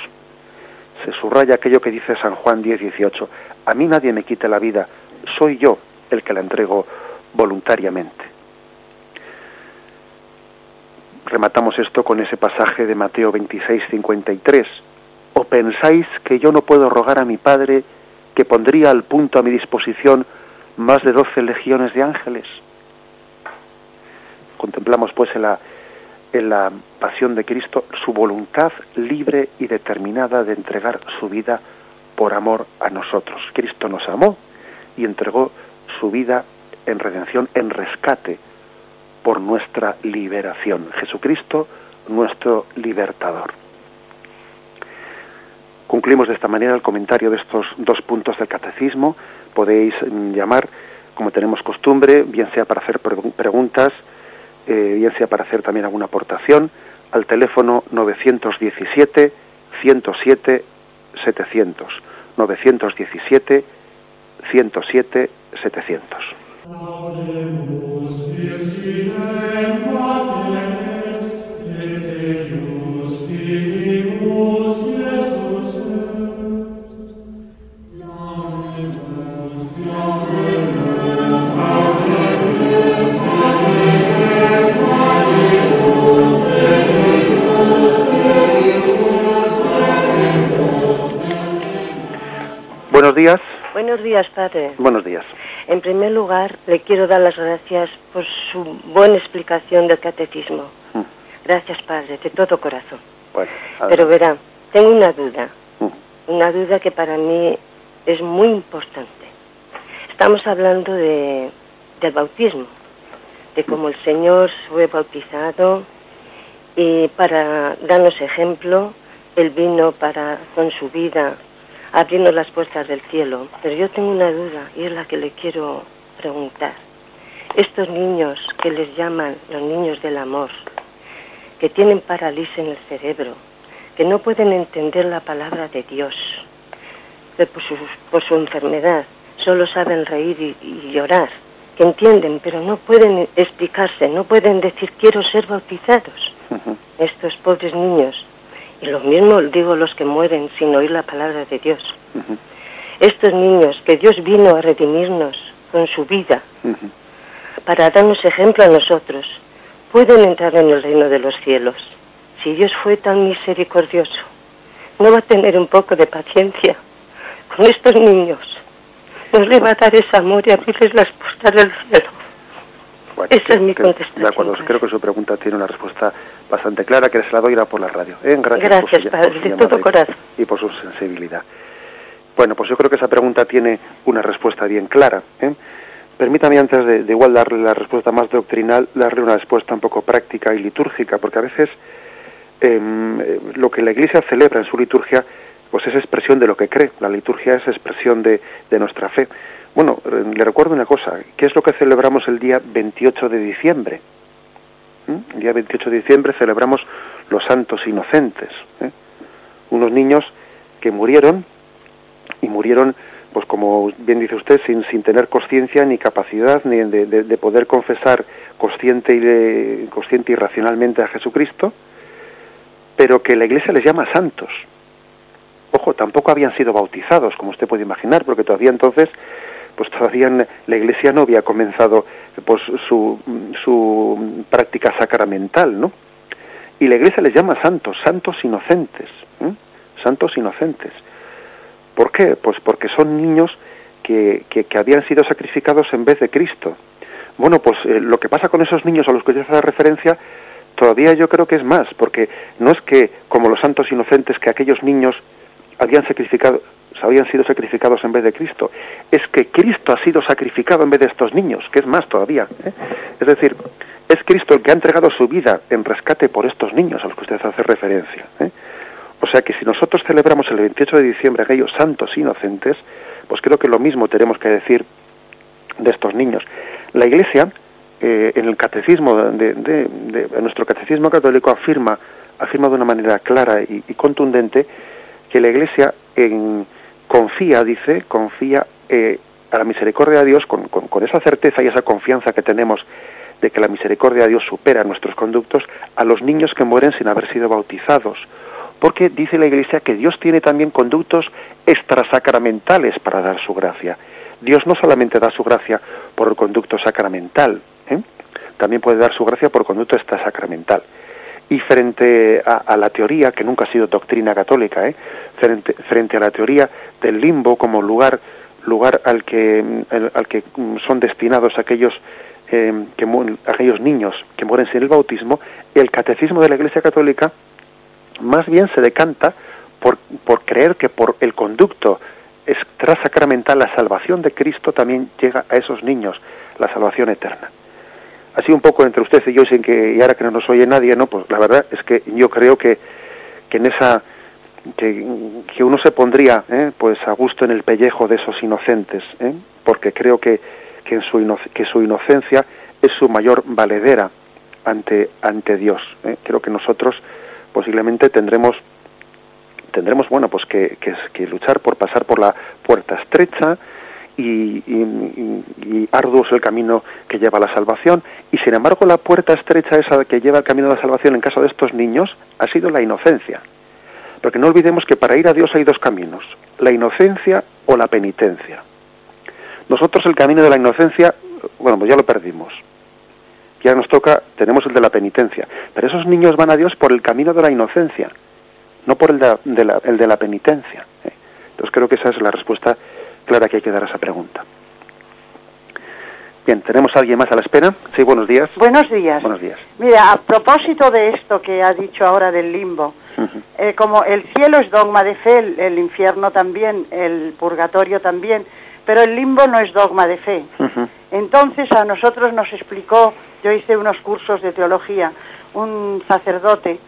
Se subraya aquello que dice San Juan 10, 18. A mí nadie me quita la vida, soy yo el que la entrego voluntariamente. Rematamos esto con ese pasaje de Mateo 26, 53. ¿O pensáis que yo no puedo rogar a mi Padre que pondría al punto a mi disposición más de doce legiones de ángeles? Contemplamos pues en la, en la pasión de Cristo su voluntad libre y determinada de entregar su vida por amor a nosotros. Cristo nos amó y entregó su vida en redención, en rescate, por nuestra liberación. Jesucristo, nuestro libertador. Concluimos de esta manera el comentario de estos dos puntos del catecismo. Podéis mm, llamar, como tenemos costumbre, bien sea para hacer preguntas, eh, bien sea para hacer también alguna aportación, al teléfono 917 107 700. 917 107 700. Buenos días. Buenos días, padre. Buenos días. En primer lugar, le quiero dar las gracias por su buena explicación del catecismo. Mm. Gracias, padre, de todo corazón. Pero verá, tengo una duda, Mm. una duda que para mí es muy importante. Estamos hablando de, del bautismo, de cómo el Señor fue bautizado y para darnos ejemplo, Él vino para, con su vida, abrirnos las puertas del cielo. Pero yo tengo una duda y es la que le quiero preguntar. Estos niños que les llaman los niños del amor, que tienen parálisis en el cerebro, que no pueden entender la palabra de Dios, que por su, por su enfermedad solo saben reír y, y llorar, que entienden, pero no pueden explicarse, no pueden decir quiero ser bautizados. Estos pobres niños, lo mismo digo los que mueren sin oír la palabra de Dios. Estos niños que Dios vino a redimirnos con su vida para darnos ejemplo a nosotros, pueden entrar en el reino de los cielos. si Dios fue tan misericordioso, no va a tener un poco de paciencia con estos niños. No le va a dar ese amor y abrirles las puertas del cielo. Esa es mi contestación. De acuerdo, creo que su pregunta tiene una respuesta bastante clara, que se la doy por la radio. ¿eh? Gracias, Gracias Padre, de todo corazón. Y por su sensibilidad. Bueno, pues yo creo que esa pregunta tiene una respuesta bien clara. ¿eh? Permítame antes de, igual darle la respuesta más doctrinal, darle una respuesta un poco práctica y litúrgica, porque a veces em, eh, lo que la Iglesia celebra en su liturgia, pues es expresión de lo que cree. La liturgia es expresión de, de nuestra fe. Bueno, le recuerdo una cosa, ¿qué es lo que celebramos el día 28 de diciembre? ¿Mm? El día 28 de diciembre celebramos los santos inocentes, ¿eh? unos niños que murieron y murieron, pues como bien dice usted, sin, sin tener conciencia ni capacidad ni de, de, poder confesar consciente y, de, consciente y racionalmente a Jesucristo, pero que la Iglesia les llama santos. Ojo, tampoco habían sido bautizados, como usted puede imaginar, porque todavía entonces pues todavía la Iglesia no había comenzado pues su, su práctica sacramental, ¿no? Y la Iglesia les llama santos, santos inocentes, santos inocentes. ¿Por qué? Pues porque son niños que, que, habían sido sacrificados en vez de Cristo. Bueno, pues eh, lo que pasa con esos niños a los que yo hace referencia, todavía yo creo que es más, porque no es que, como los santos inocentes, que aquellos niños habían sacrificado, habían sido sacrificados en vez de Cristo. Es que Cristo ha sido sacrificado en vez de estos niños, que es más todavía. ¿eh? Es decir, es Cristo el que ha entregado su vida en rescate por estos niños a los que usted hace referencia. ¿eh? O sea que si nosotros celebramos el 28 de diciembre aquellos santos inocentes, pues creo que lo mismo tenemos que decir de estos niños. La Iglesia, eh, en el catecismo, de, nuestro catecismo católico, afirma, afirma de una manera clara y, y contundente que la Iglesia en, confía, dice, confía eh, a la misericordia de Dios con, con, esa certeza y esa confianza que tenemos de que la misericordia de Dios supera nuestros conductos a los niños que mueren sin haber sido bautizados. Porque dice la Iglesia que Dios tiene también conductos extrasacramentales para dar su gracia. Dios no solamente da su gracia por el conducto sacramental, ¿eh? también puede dar su gracia por conducto extrasacramental y frente a, la teoría, que nunca ha sido doctrina católica, ¿eh? frente, a la teoría del limbo como lugar, lugar al, que, al que son destinados aquellos, que, aquellos niños que mueren sin el bautismo, el catecismo de la Iglesia Católica más bien se decanta por, por creer que por el conducto extrasacramental la salvación de Cristo también llega a esos niños, la salvación eterna así un poco entre usted y yo, sin que, y ahora que no nos oye nadie, ¿no? Pues la verdad es que yo creo que, que en esa, que, que uno se pondría, ¿eh? pues a gusto en el pellejo de esos inocentes, ¿eh? porque creo que, que, en su que su inocencia es su mayor valedera ante, ante Dios. ¿eh? Creo que nosotros posiblemente tendremos tendremos bueno pues que, que, que luchar por pasar por la puerta estrecha y, y, arduo es el camino que lleva a la salvación. Y sin embargo la puerta estrecha esa que lleva el camino a la salvación en caso de estos niños ha sido la inocencia. Porque no olvidemos que para ir a Dios hay dos caminos la inocencia o la penitencia. Nosotros el camino de la inocencia bueno pues ya lo perdimos. Ya nos toca tenemos el de la penitencia. Pero esos niños van a Dios por el camino de la inocencia no por el de, la, el de la penitencia ¿eh? entonces creo que esa es la respuesta clara que hay que dar a esa pregunta. Bien, ¿tenemos a alguien más a la espera? Sí, buenos días. Buenos días. Buenos días. Mira, a propósito de esto que ha dicho ahora del limbo, eh, como el cielo es dogma de fe, el, infierno también, el purgatorio también, pero el limbo no es dogma de fe. Entonces a nosotros nos explicó, yo hice unos cursos de teología, un sacerdote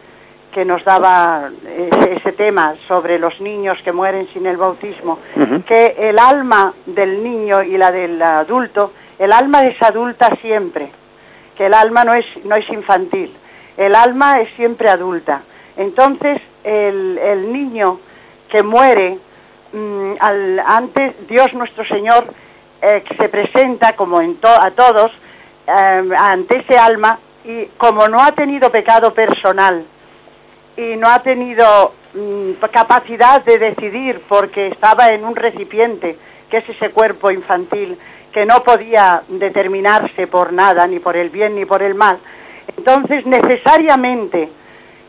que nos daba ese, tema sobre los niños que mueren sin el bautismo, que el alma del niño y la del adulto, el alma es adulta siempre, que el alma no es, no es infantil, el alma es siempre adulta. Entonces, el, el niño que muere, mm, al, antes Dios nuestro Señor eh, se presenta como en a todos eh, ante ese alma y como no ha tenido pecado personal, y no ha tenido mm, capacidad de decidir porque estaba en un recipiente, que es ese cuerpo infantil, que no podía determinarse por nada, ni por el bien ni por el mal. Entonces, necesariamente,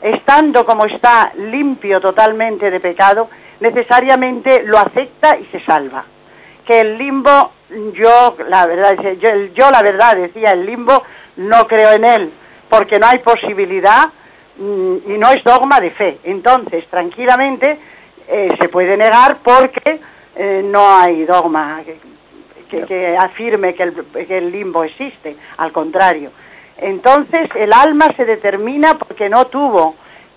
estando como está limpio totalmente de pecado, necesariamente lo acepta y se salva. Que el limbo, yo la verdad, yo, la verdad decía, el limbo no creo en él, porque no hay posibilidad y no es dogma de fe. Entonces, tranquilamente eh, se puede negar porque eh, no hay dogma que, afirme que el, limbo existe, al contrario. Entonces, el alma se determina porque no tuvo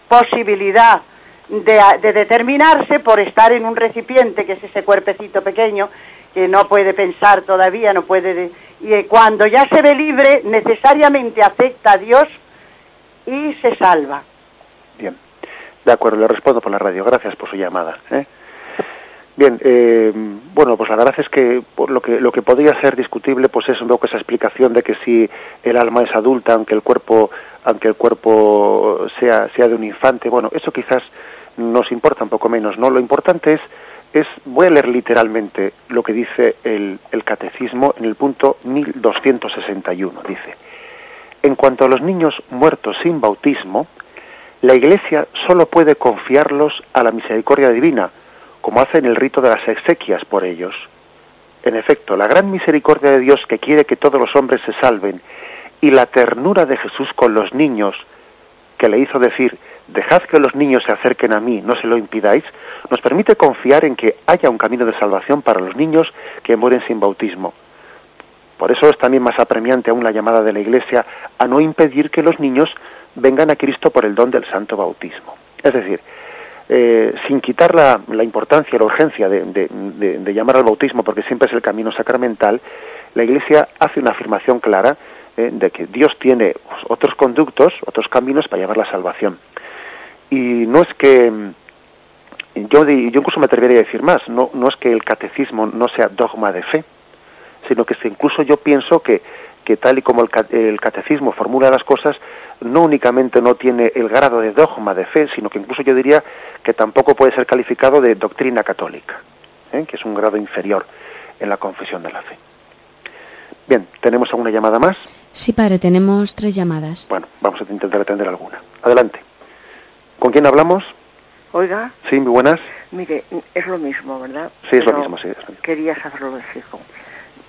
posibilidad de, de, determinarse por estar en un recipiente, que es ese cuerpecito pequeño, que no puede pensar todavía, no puede... y cuando ya se ve libre, necesariamente acepta a Dios y se salva. Bien, de acuerdo, le respondo por la radio. Gracias por su llamada. ¿eh? Bien, eh, bueno, pues la verdad es que lo que lo que podría ser discutible, pues es un poco esa explicación de que si el alma es adulta, aunque el cuerpo, aunque el cuerpo sea sea de un infante, bueno, eso quizás nos importa un poco menos, ¿no? Lo importante es es voy a leer literalmente lo que dice el, el catecismo en el punto 1261, dice: En cuanto a los niños muertos sin bautismo, la Iglesia solo puede confiarlos a la misericordia divina como hacen el rito de las exequias por ellos. En efecto, la gran misericordia de Dios que quiere que todos los hombres se salven y la ternura de Jesús con los niños, que le hizo decir, dejad que los niños se acerquen a mí, no se lo impidáis, nos permite confiar en que haya un camino de salvación para los niños que mueren sin bautismo. Por eso es también más apremiante aún la llamada de la Iglesia a no impedir que los niños vengan a Cristo por el don del santo bautismo. Es decir, eh, sin quitar la, importancia, la urgencia de, llamar al bautismo, porque siempre es el camino sacramental, la Iglesia hace una afirmación clara eh, de que Dios tiene otros conductos, otros caminos para llevar la salvación. Y no es que, yo, yo incluso me atrevería a decir más, no es que el catecismo no sea dogma de fe, sino que incluso yo pienso que, que tal y como el catecismo formula las cosas, no únicamente no tiene el grado de dogma de fe, sino que incluso yo diría que tampoco puede ser calificado de doctrina católica, ¿eh? que es un grado inferior en la confesión de la fe. Bien, ¿tenemos alguna llamada más? Sí, padre, tenemos tres llamadas. Bueno, vamos a intentar atender alguna. Adelante. ¿Con quién hablamos? Oiga. Sí, muy buenas. Mire, es lo mismo, ¿verdad? Sí, es lo mismo, sí. Quería saberlo de fijo.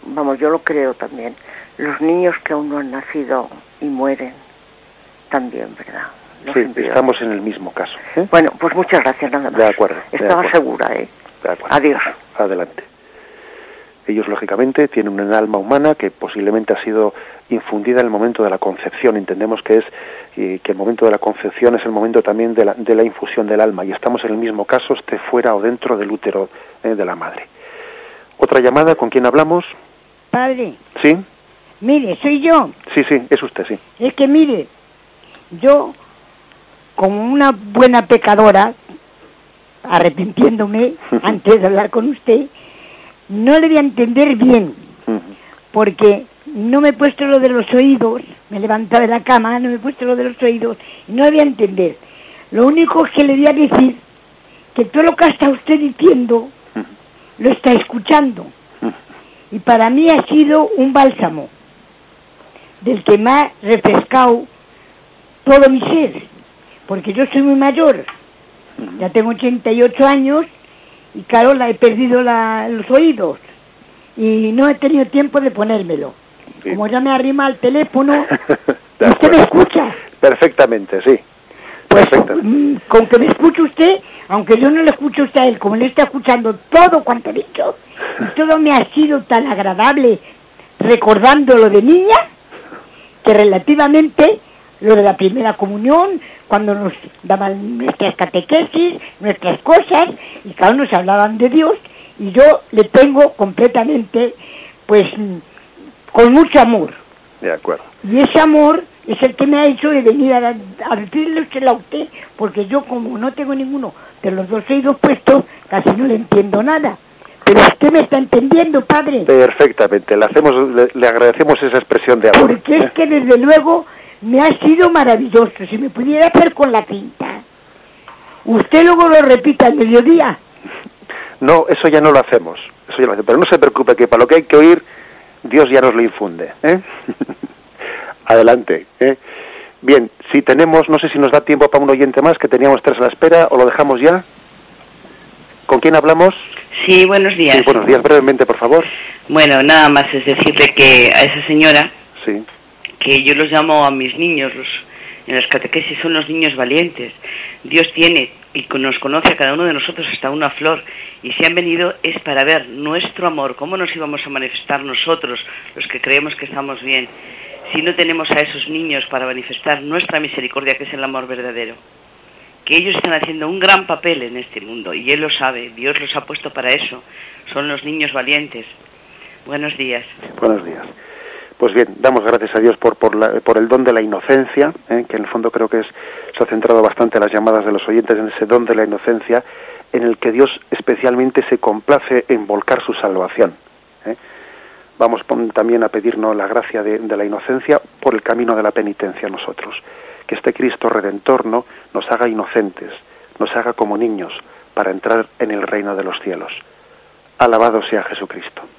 Vamos, yo lo creo también. Los niños que aún no han nacido y mueren, también, ¿verdad? sí, estamos en el mismo caso. ¿eh? Bueno, pues muchas gracias, nada más. De acuerdo. Estaba segura, ¿eh? De acuerdo. Adiós. Adelante. Ellos, lógicamente, tienen un alma humana que posiblemente ha sido infundida en el momento de la concepción. Entendemos que es que el momento de la concepción es el momento también de la, de la infusión del alma y estamos en el mismo caso, esté fuera o dentro del útero ¿eh? de la madre. Otra llamada, ¿con quién hablamos? Padre. Sí. Mire, soy yo. Sí, sí, es usted, sí. Es que mire, yo, como una buena pecadora, arrepintiéndome <laughs> antes de hablar con usted, no le voy a entender bien, porque no me he puesto lo de los oídos, me he levantado de la cama, no me he puesto lo de los oídos, y no le voy a entender. Lo único que le voy a decir, que todo lo que está usted diciendo, lo está escuchando. Y para mí ha sido un bálsamo, del que me ha refrescado todo mi ser, porque yo soy muy mayor, ya tengo 88 años y claro, la he perdido los oídos y no he tenido tiempo de ponérmelo. Como ya me arrima al teléfono, <laughs> ¿usted me escucha? Perfectamente, sí. Pues mm, con que me escuche usted, aunque yo no le escucho a usted a él, como le está escuchando todo cuanto he dicho, y <laughs> todo me ha sido tan agradable recordando lo de niña, que relativamente lo de la primera comunión, cuando nos daban nuestras catequesis, nuestras cosas, y cada uno se hablaban de Dios, y yo le tengo completamente, pues, con mucho amor. De acuerdo. Y ese amor es el que me ha hecho de venir a, a decirle a usted, porque yo como no tengo ninguno de los dos oídos puestos, casi no le entiendo nada. Pero usted me está entendiendo, padre. Perfectamente, le, hacemos, le, agradecemos esa expresión de amor. Porque es que desde luego me ha sido maravilloso. Si me pudiera hacer con la cinta. Usted luego lo repita al mediodía. No, eso ya no lo hacemos. Eso ya lo hacemos. Pero no se preocupe que para lo que hay que oír, Dios ya nos lo infunde. ¿eh? <laughs> Adelante. ¿eh? Bien, si tenemos, no sé si nos da tiempo para un oyente más, que teníamos tres a la espera, o lo dejamos ya. ¿Con quién hablamos? Sí, buenos días. Sí, buenos días, brevemente, por favor. Bueno, nada más es decirle que a esa señora, Sí. que yo los llamo a mis niños, los, en las catequesis son los niños valientes. Dios tiene y nos conoce a cada uno de nosotros hasta una flor. Y si han venido es para ver nuestro amor, cómo nos íbamos a manifestar nosotros, los que creemos que estamos bien, si no tenemos a esos niños para manifestar nuestra misericordia, que es el amor verdadero. Que ellos están haciendo un gran papel en este mundo y Él lo sabe, Dios los ha puesto para eso. Son los niños valientes. Buenos días. Buenos días. Pues bien, damos gracias a Dios por, por, la- por el don de la inocencia, ¿eh? que en el fondo creo que es, se ha centrado bastante las llamadas de los oyentes en ese don de la inocencia, en el que Dios especialmente se complace en volcar su salvación. ¿eh? Vamos también a pedirnos la gracia de, de la inocencia por el camino de la penitencia a nosotros. Que este Cristo Redentor ¿no? nos haga inocentes, nos haga como niños, para entrar en el reino de los cielos. Alabado sea Jesucristo.